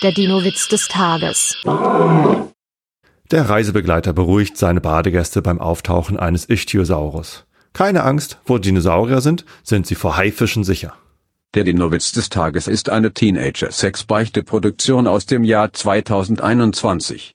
Der Dino-Witz des Tages. Der Reisebegleiter beruhigt seine Badegäste beim Auftauchen eines Ichthyosaurus. Keine Angst, wo Dinosaurier sind, sind sie vor Haifischen sicher. Der Dino-Witz des Tages ist eine Teenager-Sex-Beichte-Produktion aus dem Jahr 2021.